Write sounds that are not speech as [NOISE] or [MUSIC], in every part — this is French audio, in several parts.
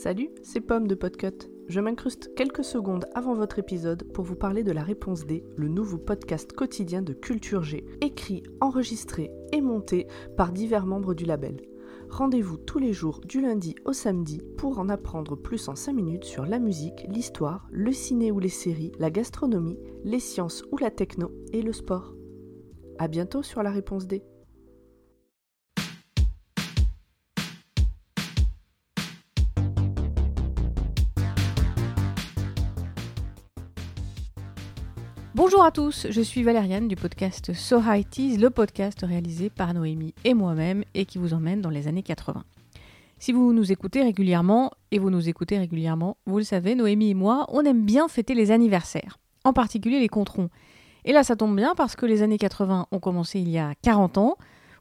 Salut, c'est Pomme de Podcut. Je m'incruste quelques secondes avant votre épisode pour vous parler de la Réponse D, le nouveau podcast quotidien de Culture G, écrit, enregistré et monté par divers membres du label. Rendez-vous tous les jours du lundi au samedi pour en apprendre plus en 5 minutes sur la musique, l'histoire, le ciné ou les séries, la gastronomie, les sciences ou la techno et le sport. A bientôt sur la Réponse D. Bonjour à tous, je suis Valériane du podcast So High le podcast réalisé par Noémie et moi-même et qui vous emmène dans les années 80. Si vous nous écoutez régulièrement, et vous nous écoutez régulièrement, vous le savez, Noémie et moi, on aime bien fêter les anniversaires, en particulier les controns. Et là, ça tombe bien parce que les années 80 ont commencé il y a 40 ans.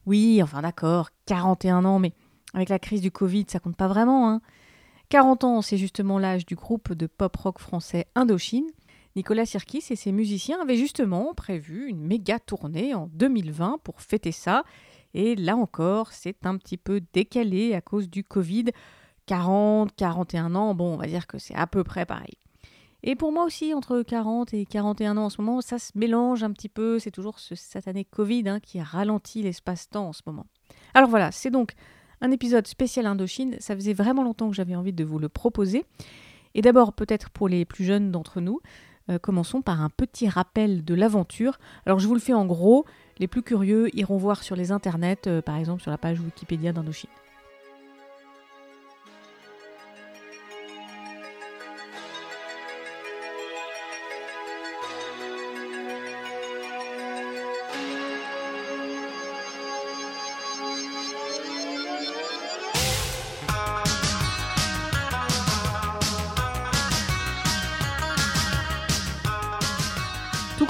Oui, enfin d'accord, 41 ans, mais avec la crise du Covid, ça compte pas vraiment. Hein. 40 ans, c'est justement l'âge du groupe de pop-rock français Indochine, Nicolas Sirkis et ses musiciens avaient justement prévu une méga tournée en 2020 pour fêter ça. Et là encore, c'est un petit peu décalé à cause du Covid. 40, 41 ans, bon, on va dire que c'est à peu près pareil. Et pour moi aussi, entre 40 et 41 ans en ce moment, ça se mélange un petit peu. C'est toujours ce satané Covid hein, qui ralentit l'espace-temps en ce moment. Alors voilà, c'est donc un épisode spécial Indochine. Ça faisait vraiment longtemps que j'avais envie de vous le proposer. Et d'abord, peut-être pour les plus jeunes d'entre nous, euh, commençons par un petit rappel de l'aventure. Alors je vous le fais en gros, les plus curieux iront voir sur les internets, euh, par exemple sur la page Wikipédia d'Indochine.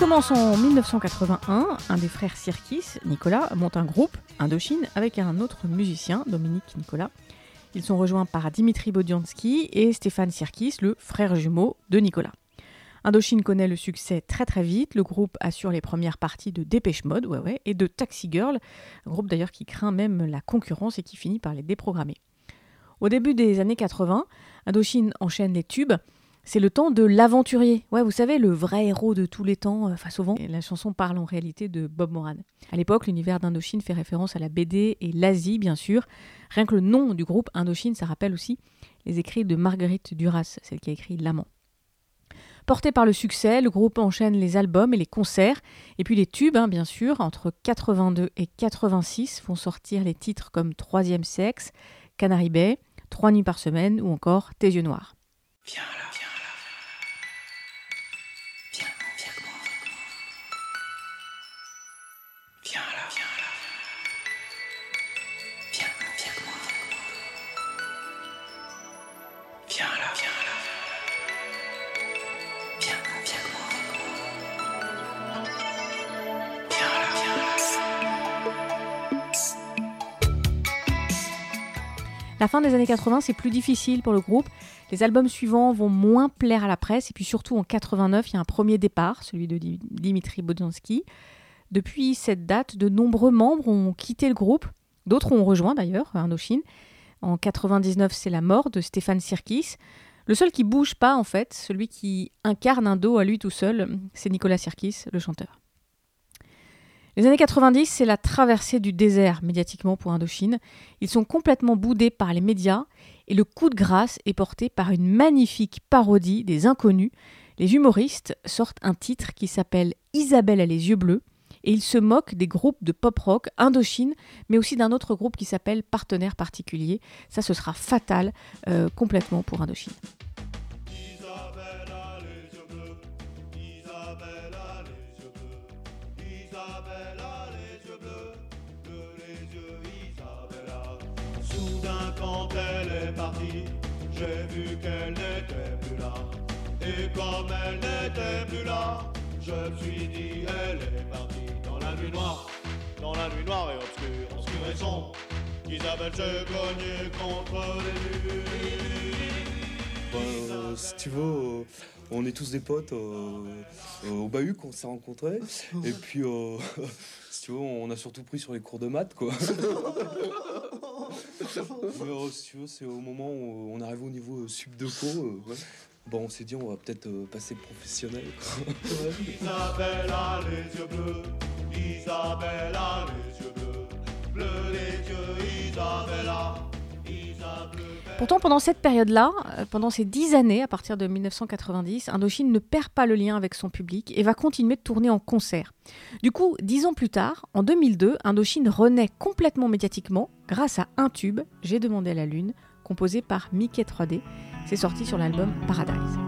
Commence en 1981. Un des frères Sirkis, Nicolas, monte un groupe, Indochine, avec un autre musicien, Dominique Nicolas. Ils sont rejoints par Dimitri Bodiansky et Stéphane Sirkis, le frère jumeau de Nicolas. Indochine connaît le succès très très vite. Le groupe assure les premières parties de Dépêche Mode ouais ouais, et de Taxi Girl, un groupe d'ailleurs qui craint même la concurrence et qui finit par les déprogrammer. Au début des années 80, Indochine enchaîne les tubes. C'est le temps de l'aventurier. Ouais, vous savez, le vrai héros de tous les temps, enfin souvent. Et la chanson parle en réalité de Bob Moran. À l'époque, l'univers d'Indochine fait référence à la BD et l'Asie, bien sûr. Rien que le nom du groupe Indochine, ça rappelle aussi les écrits de Marguerite Duras, celle qui a écrit L'Amant. Porté par le succès, le groupe enchaîne les albums et les concerts, et puis les tubes, hein, bien sûr. Entre 82 et 86 font sortir les titres comme Troisième Sexe, Canary Bay, Trois nuits par semaine ou encore Tes yeux noirs. La fin des années 80, c'est plus difficile pour le groupe. Les albums suivants vont moins plaire à la presse. Et puis surtout, en 89, il y a un premier départ, celui de Di- Dimitri Bodzansky. Depuis cette date, de nombreux membres ont quitté le groupe. D'autres ont rejoint d'ailleurs Indochine. En 99, c'est la mort de Stéphane Sirkis. Le seul qui bouge pas, en fait, celui qui incarne un dos à lui tout seul, c'est Nicolas Sirkis, le chanteur. Les années 90, c'est la traversée du désert médiatiquement pour Indochine. Ils sont complètement boudés par les médias et le coup de grâce est porté par une magnifique parodie des inconnus. Les humoristes sortent un titre qui s'appelle Isabelle a les yeux bleus et ils se moquent des groupes de pop rock Indochine, mais aussi d'un autre groupe qui s'appelle Partenaire particulier. Ça, ce sera fatal euh, complètement pour Indochine. Comme elle n'était plus là, je me suis dit elle est partie dans la nuit noire, dans la nuit noire et obscure, obscure et sombre. Isabelle s'est cognée contre les murs. Euh, si tu veux, euh, on est tous des potes euh, euh, au bahut qu'on s'est rencontrés. Et puis, euh, [LAUGHS] si tu veux, on a surtout pris sur les cours de maths, quoi. [LAUGHS] Mais, euh, si tu veux, c'est au moment où on arrive au niveau euh, sub de co. euh, bon, on s'est dit, on va peut-être euh, passer professionnel. quoi. Isabelle a les yeux bleus, Isabelle a les yeux bleus, bleus les yeux, Isabella, Isabelle. Pourtant, pendant cette période-là, euh, pendant ces dix années, à partir de 1990, Indochine ne perd pas le lien avec son public et va continuer de tourner en concert. Du coup, dix ans plus tard, en 2002, Indochine renaît complètement médiatiquement grâce à un tube, J'ai demandé à la lune, composé par Mickey 3D. C'est sorti sur l'album Paradise.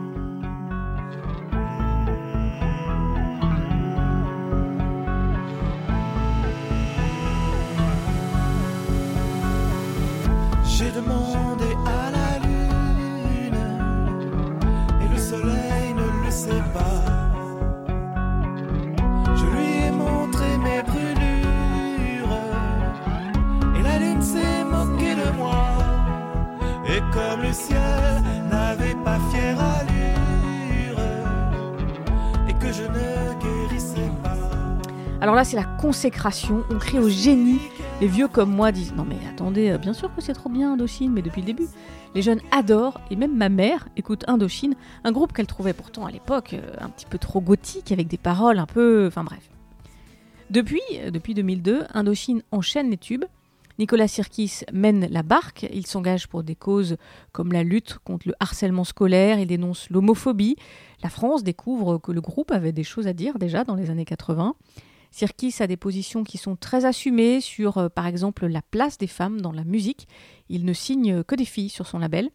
Alors là, c'est la consécration. On crie au génie. Les vieux comme moi disent Non, mais attendez, euh, bien sûr que c'est trop bien Indochine, mais depuis le début. Les jeunes adorent, et même ma mère écoute Indochine, un groupe qu'elle trouvait pourtant à l'époque euh, un petit peu trop gothique, avec des paroles un peu. Enfin bref. Depuis, euh, depuis 2002, Indochine enchaîne les tubes. Nicolas Sirkis mène la barque. Il s'engage pour des causes comme la lutte contre le harcèlement scolaire. Il dénonce l'homophobie. La France découvre que le groupe avait des choses à dire déjà dans les années 80. Sirkis a des positions qui sont très assumées sur, euh, par exemple, la place des femmes dans la musique. Il ne signe que des filles sur son label.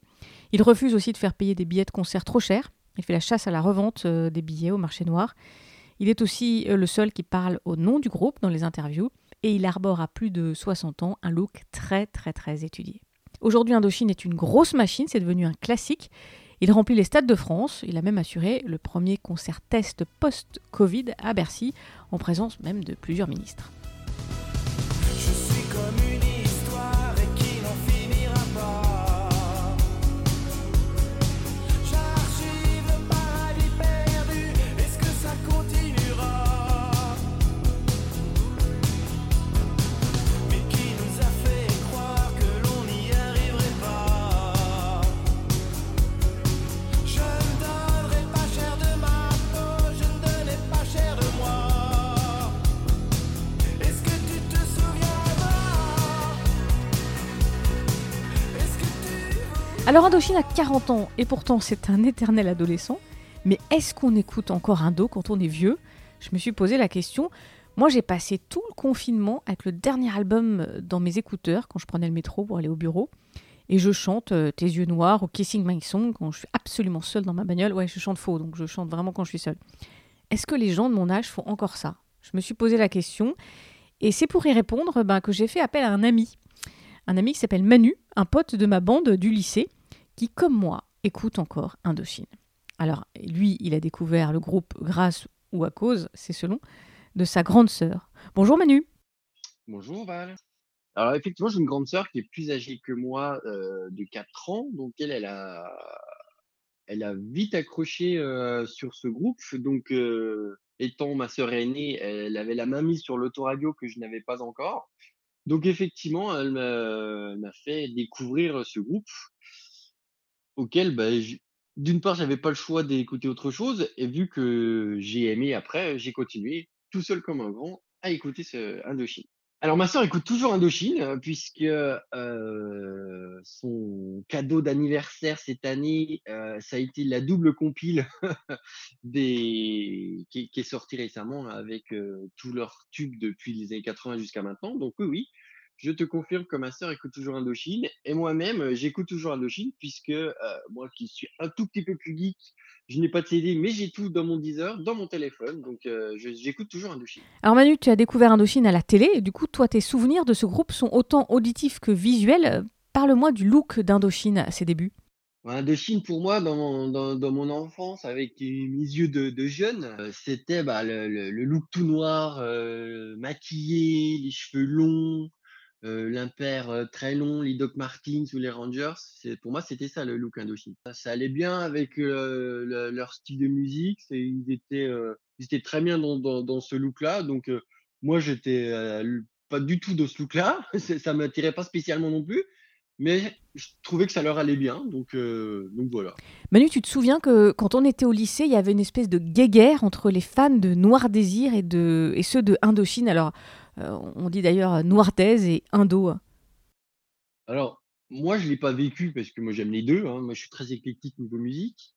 Il refuse aussi de faire payer des billets de concert trop chers. Il fait la chasse à la revente euh, des billets au marché noir. Il est aussi euh, le seul qui parle au nom du groupe dans les interviews. Et il arbore à plus de 60 ans un look très très très étudié. Aujourd'hui, Indochine est une grosse machine, c'est devenu un classique. Il remplit les stades de France. Il a même assuré le premier concert test post-Covid à Bercy, en présence même de plusieurs ministres. Alors Indochine a 40 ans et pourtant c'est un éternel adolescent. Mais est-ce qu'on écoute encore Indo quand on est vieux? Je me suis posé la question. Moi j'ai passé tout le confinement avec le dernier album dans mes écouteurs quand je prenais le métro pour aller au bureau. Et je chante euh, Tes yeux noirs ou Kissing My Song quand je suis absolument seule dans ma bagnole. Ouais, je chante faux, donc je chante vraiment quand je suis seule. Est-ce que les gens de mon âge font encore ça? Je me suis posé la question. Et c'est pour y répondre ben, que j'ai fait appel à un ami. Un ami qui s'appelle Manu, un pote de ma bande du lycée, qui, comme moi, écoute encore Indochine. Alors, lui, il a découvert le groupe grâce ou à cause, c'est selon, de sa grande sœur. Bonjour Manu. Bonjour Val. Alors effectivement, j'ai une grande sœur qui est plus âgée que moi euh, de 4 ans, donc elle, elle a, vite accroché euh, sur ce groupe. Donc euh, étant ma sœur aînée, elle avait la main mise sur l'autoradio que je n'avais pas encore. Donc effectivement, elle m'a fait découvrir ce groupe auquel, bah, d'une part, j'avais pas le choix d'écouter autre chose, et vu que j'ai aimé après, j'ai continué tout seul comme un grand à écouter ce Indochine. Alors ma sœur écoute toujours Indochine euh, puisque euh, son cadeau d'anniversaire cette année, euh, ça a été la double compile [LAUGHS] des qui, qui est sortie récemment avec euh, tous leurs tubes depuis les années 80 jusqu'à maintenant. Donc oui, oui, je te confirme que ma sœur écoute toujours Indochine et moi-même euh, j'écoute toujours Indochine puisque euh, moi qui suis un tout petit peu plus geek, je n'ai pas de CD mais j'ai tout dans mon Deezer, dans mon téléphone, donc euh, j'écoute toujours Indochine. Alors Manu, tu as découvert Indochine à la télé, et du coup, toi, tes souvenirs de ce groupe sont autant auditifs que visuels. Parle-moi du look d'Indochine à ses débuts. Ouais, Indochine, pour moi, dans mon, dans, dans mon enfance, avec mes yeux de, de jeune, c'était bah, le, le, le look tout noir, euh, maquillé, les cheveux longs, euh, l'impair très long, les Doc Martens ou les Rangers. Pour moi, c'était ça le look Indochine. Ça allait bien avec euh, le- leur style de musique. ils, étaient, euh, ils étaient très bien dans, dans, dans ce look-là. Donc, moi, j'étais pas du tout dans ce look-là. [LAUGHS] Ça m'attirait pas spécialement non plus. Mais je trouvais que ça leur allait bien, donc, euh, donc voilà. Manu, tu te souviens que quand on était au lycée, il y avait une espèce de guéguerre entre les fans de Noir Désir et, de, et ceux de Indochine? Alors, euh, on dit d'ailleurs Noir Dés et Indo. Alors, moi, je l'ai pas vécu parce que moi, j'aime les deux. hein. Moi, je suis très éclectique niveau musique.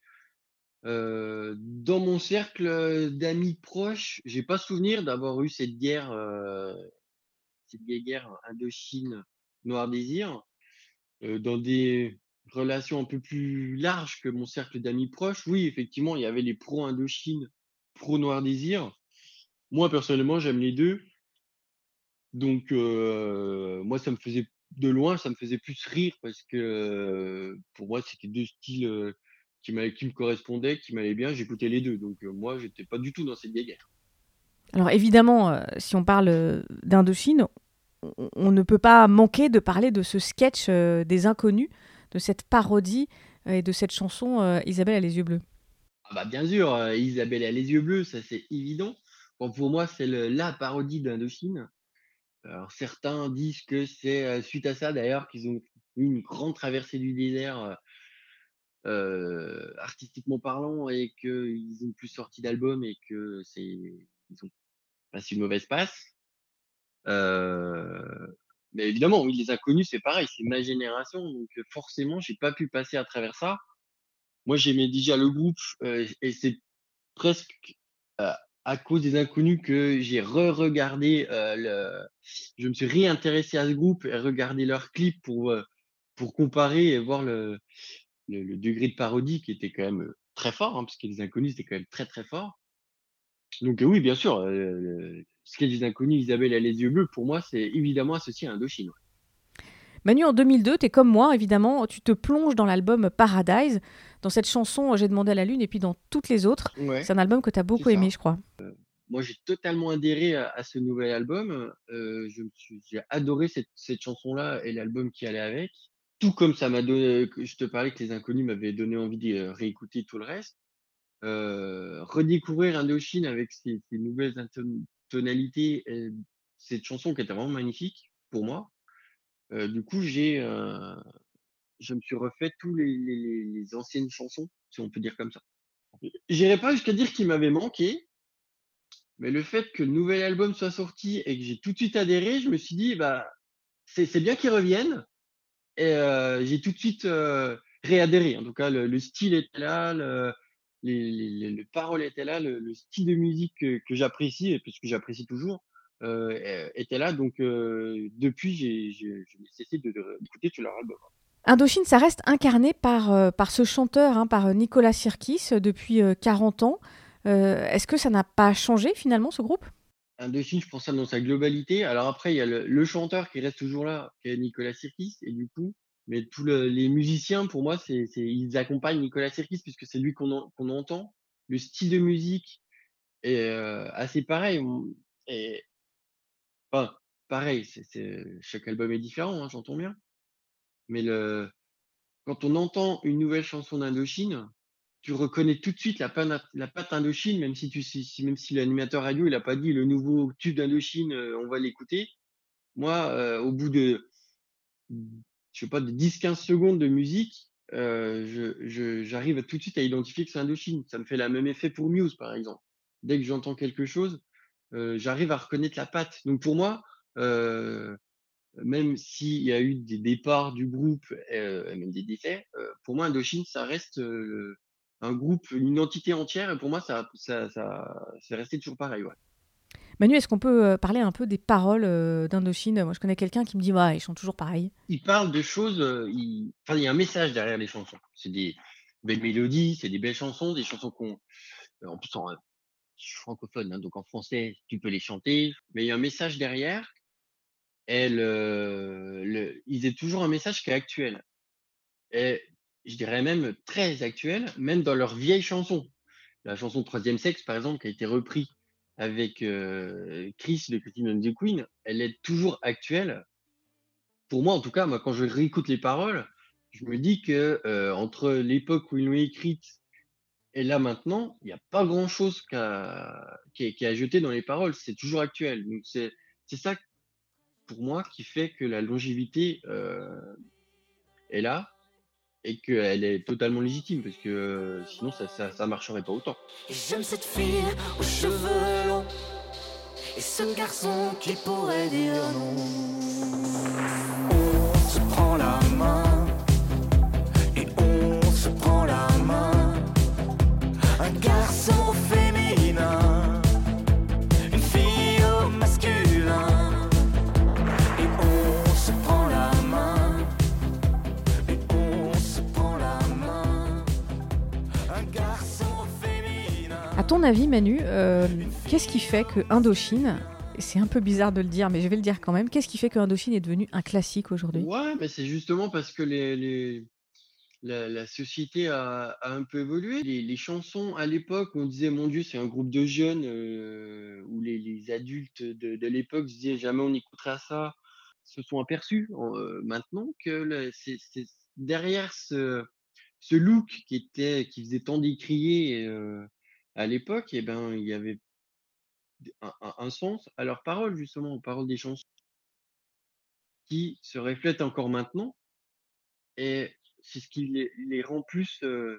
Euh, dans mon cercle d'amis proches, j'ai pas souvenir d'avoir eu cette guerre, cette guerre Indochine Noir Désir. Dans des relations un peu plus larges que mon cercle d'amis proches, oui, effectivement, il y avait les pro Indochine, pro Noir Désir. Moi, personnellement, j'aime les deux. Donc, moi, ça me faisait de loin, ça me faisait plus rire parce que pour moi, c'était deux styles qui, qui me correspondaient, qui m'allaient bien. J'écoutais les deux. Donc, moi, j'étais pas du tout dans cette guerre. Alors évidemment, si on parle d'Indochine, on, ne peut pas manquer de parler de ce sketch euh, des inconnus, de cette parodie euh, et de cette chanson euh, Isabelle a les yeux bleus. Ah bah bien sûr, Isabelle a les yeux bleus, ça c'est évident. Pour moi, c'est la parodie d'Indochine. Alors certains disent que c'est suite à ça d'ailleurs qu'ils ont eu une grande traversée du désert artistiquement parlant et qu'ils ont plus sorti d'album et que c'est ont passé une mauvaise passe. Euh, mais évidemment, oui, les inconnus, c'est pareil, c'est ma génération, donc euh, forcément, j'ai pas pu passer à travers ça. Moi, j'aimais déjà le groupe euh, et c'est presque à cause des inconnus que j'ai re-regardé le. Je me suis réintéressé à ce groupe et regardé leurs clips pour pour comparer et voir le, degré de parodie qui était quand même très fort, hein, parce que les inconnus c'était quand même très très fort. Donc euh, oui, bien sûr, euh, sketch des inconnus, Isabelle a les yeux bleus, pour moi, c'est évidemment associé à Indochine. ouais. Manu, en 2002, tu es comme moi, évidemment, tu te plonges dans l'album Paradise, dans cette chanson J'ai demandé à la lune et puis dans toutes les autres. Ouais. C'est un album que tu as beaucoup aimé, je crois. Moi, j'ai totalement adhéré à, à ce nouvel album. Euh, je me suis, j'ai adoré cette, cette chanson-là et l'album qui allait avec. Tout comme ça m'a donné, que je te parlais que les inconnus m'avaient donné envie de euh, réécouter tout le reste. Euh, redécouvrir Indochine avec ses, nouvelles tonalités, et cette chanson qui était vraiment magnifique pour moi. Euh, du coup, j'ai, euh, je me suis refait tous les, les, les- anciennes chansons, si on peut dire comme ça. J'irai pas jusqu'à dire qu'il m'avait manqué, mais le fait que le nouvel album soit sorti et que j'ai tout de suite adhéré, je me suis dit, bah, c'est c'est bien qu'ils reviennent. Et euh, j'ai tout de suite euh, réadhéré. En tout cas, le, le style était là, le, les, les, les- les paroles étaient là, le, le style de musique que, que j'apprécie, et puisque j'apprécie toujours, euh, était là. Donc, euh, depuis, j'ai cessé de- de- d'écouter tout leur album. Indochine, ça reste incarné par, euh, par ce chanteur, hein, par Nicolas Sirkis, depuis euh, 40 ans. Est-ce que ça n'a pas changé finalement ce groupe? Indochine, je pense ça dans sa globalité. Alors après, il y a le, le chanteur qui reste toujours là, qui est Nicolas Sirkis, et du coup, mais tous le- les musiciens, pour moi, c'est, ils accompagnent Nicolas Sirkis puisque c'est lui qu'on, en- entend. Le style de musique est euh, assez pareil. Et, enfin, pareil, c'est, chaque album est différent, hein, j'entends bien. Mais le, quand on entend une nouvelle chanson d'Indochine, tu reconnais tout de suite la, patte- la patte Indochine, même si tu même si l'animateur radio il a pas dit le nouveau tube d'Indochine, euh, on va l'écouter. Moi, euh, au bout de je sais pas de 10-15 secondes de musique, euh, j'arrive tout de suite à identifier que c'est Indochine. Ça me fait le même effet pour Muse, par exemple. Dès que j'entends quelque chose, euh, j'arrive à reconnaître la patte. Donc pour moi, euh, même s'il y a eu des départs du groupe, euh, même des décès, pour moi, Indochine, ça reste un groupe, une entité entière, et pour moi, ça, ça, ça, c'est resté toujours pareil. Manu, est-ce qu'on peut euh, parler un peu des paroles euh, d'Indochine? Moi, je connais quelqu'un qui me dit, ils chantent toujours pareil. Il parle de choses, euh, il... y a un message derrière les chansons. C'est des belles mélodies, c'est des belles chansons, des chansons qu'on, en plus, en, francophone, hein, donc en français, tu peux les chanter, mais il y a un message derrière. Ils ont toujours un message qui est actuel. Et je dirais même très actuel, même dans leurs vieilles chansons. La chanson Troisième Sexe, par exemple, qui a été reprise avec euh, Chris de the Queen, elle est toujours actuelle. Pour moi, en tout cas, moi, quand je réécoute les paroles, je me dis que euh, entre l'époque où ils l'ont écrite et là maintenant, il n'y a pas grand chose qu'à qui qui est ajouté dans les paroles. C'est toujours actuel. C'est ça pour moi qui fait que la longévité euh, est là et qu'elle est totalement légitime parce que euh, sinon ça, ça, ça marcherait pas autant. J'aime cette fille aux cheveux Et ce garçon qui pourrait dire non ton avis, Manu, euh, qu'est-ce qui fait que Indochine, c'est un peu bizarre de le dire, mais je vais le dire quand même, qu'est-ce qui fait que Indochine est devenu un classique aujourd'hui? Ouais, mais c'est justement parce que les, la, société a, un peu évolué. Les, chansons à l'époque, on disait mon Dieu, c'est un groupe de jeunes, euh, où les, adultes de, l'époque disaient jamais on écoutera ça, se sont aperçus euh, maintenant que c'est derrière ce, ce look qui était qui faisait tant décrier euh, à l'époque, et ben il y avait un, sens à leurs paroles justement, aux paroles des chansons qui se reflètent encore maintenant. Et c'est ce qui les, rend plus, euh,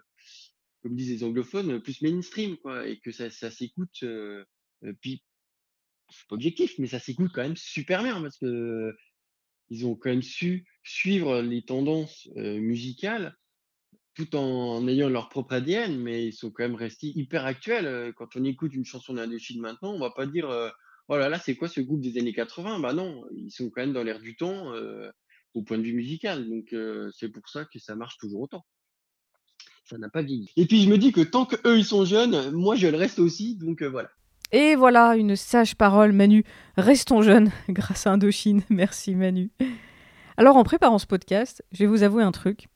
comme disent les anglophones, plus mainstream, quoi, et que ça, ça s'écoute, euh, euh, puis c'est pas objectif, mais ça s'écoute quand même super bien parce que ils ont quand même su suivre les tendances musicales tout en, ayant leur propre ADN, mais ils sont quand même restés hyper actuels. Euh, Quand on écoute une chanson d'Indochine maintenant, on va pas dire euh, oh là là, c'est quoi ce groupe des années 80 Bah non, ils sont quand même dans l'air du temps euh, au point de vue musical. Donc c'est pour ça que ça marche toujours autant. Ça n'a pas vieilli. Et puis je me dis que tant que eux ils sont jeunes, moi je le reste aussi. Donc voilà. Et voilà, une sage parole, Manu. Restons jeunes [LAUGHS] grâce à Indochine. Merci, Manu. Alors, en préparant ce podcast, je vais vous avouer un truc.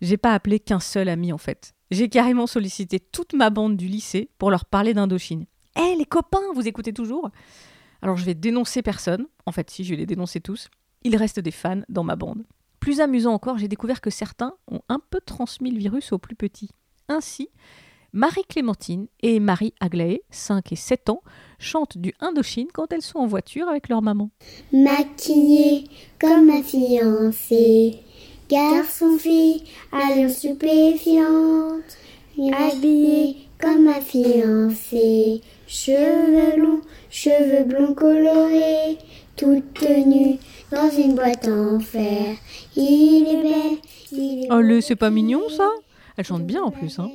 J'ai pas appelé qu'un seul ami, en fait. J'ai carrément sollicité toute ma bande du lycée pour leur parler d'Indochine. Hé, les copains, vous écoutez toujours? Alors, je vais dénoncer personne. En fait, si, je vais les dénoncer tous. Il reste des fans dans ma bande. Plus amusant encore, j'ai découvert que certains ont un peu transmis le virus aux plus petits. Ainsi, Marie-Clémentine et Marie Aglaé, 5 et 7 ans, chantent du Indochine quand elles sont en voiture avec leur maman. maquillée comme ma fiancée. Garçon-fille, allure stupéfiante, habillée comme ma fiancée. Cheveux longs, cheveux blonds colorés, toute nue dans une boîte en fer. Il est belle, il est Oh, le, c'est pas mignon ça? Elle chante bien en plus. Hein.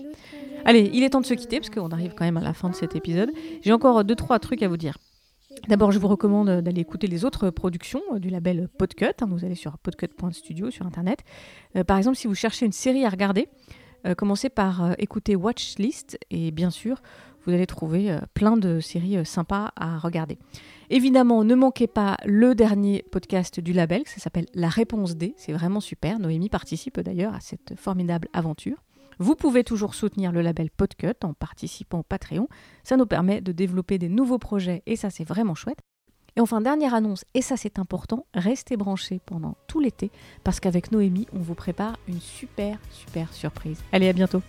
Allez, il est temps de se quitter parce qu'on arrive quand même à la fin de cet épisode. J'ai encore deux trois trucs à vous dire. D'abord, je vous recommande d'aller écouter les autres productions euh, du label Podcut. hein. Vous allez sur podcut.studio sur internet. Euh, par exemple, si vous cherchez une série à regarder, euh, commencez par écouter Watchlist et bien sûr, vous allez trouver plein de séries sympas à regarder. Évidemment, ne manquez pas le dernier podcast du label, ça s'appelle La Réponse D. C'est vraiment super. Noémie participe d'ailleurs à cette formidable aventure. Vous pouvez toujours soutenir le label Podcut en participant au Patreon. Ça nous permet de développer des nouveaux projets et ça c'est vraiment chouette. Et enfin, dernière annonce, et ça c'est important, restez branchés pendant tout l'été parce qu'avec Noémie, on vous prépare une super, super surprise. Allez, à bientôt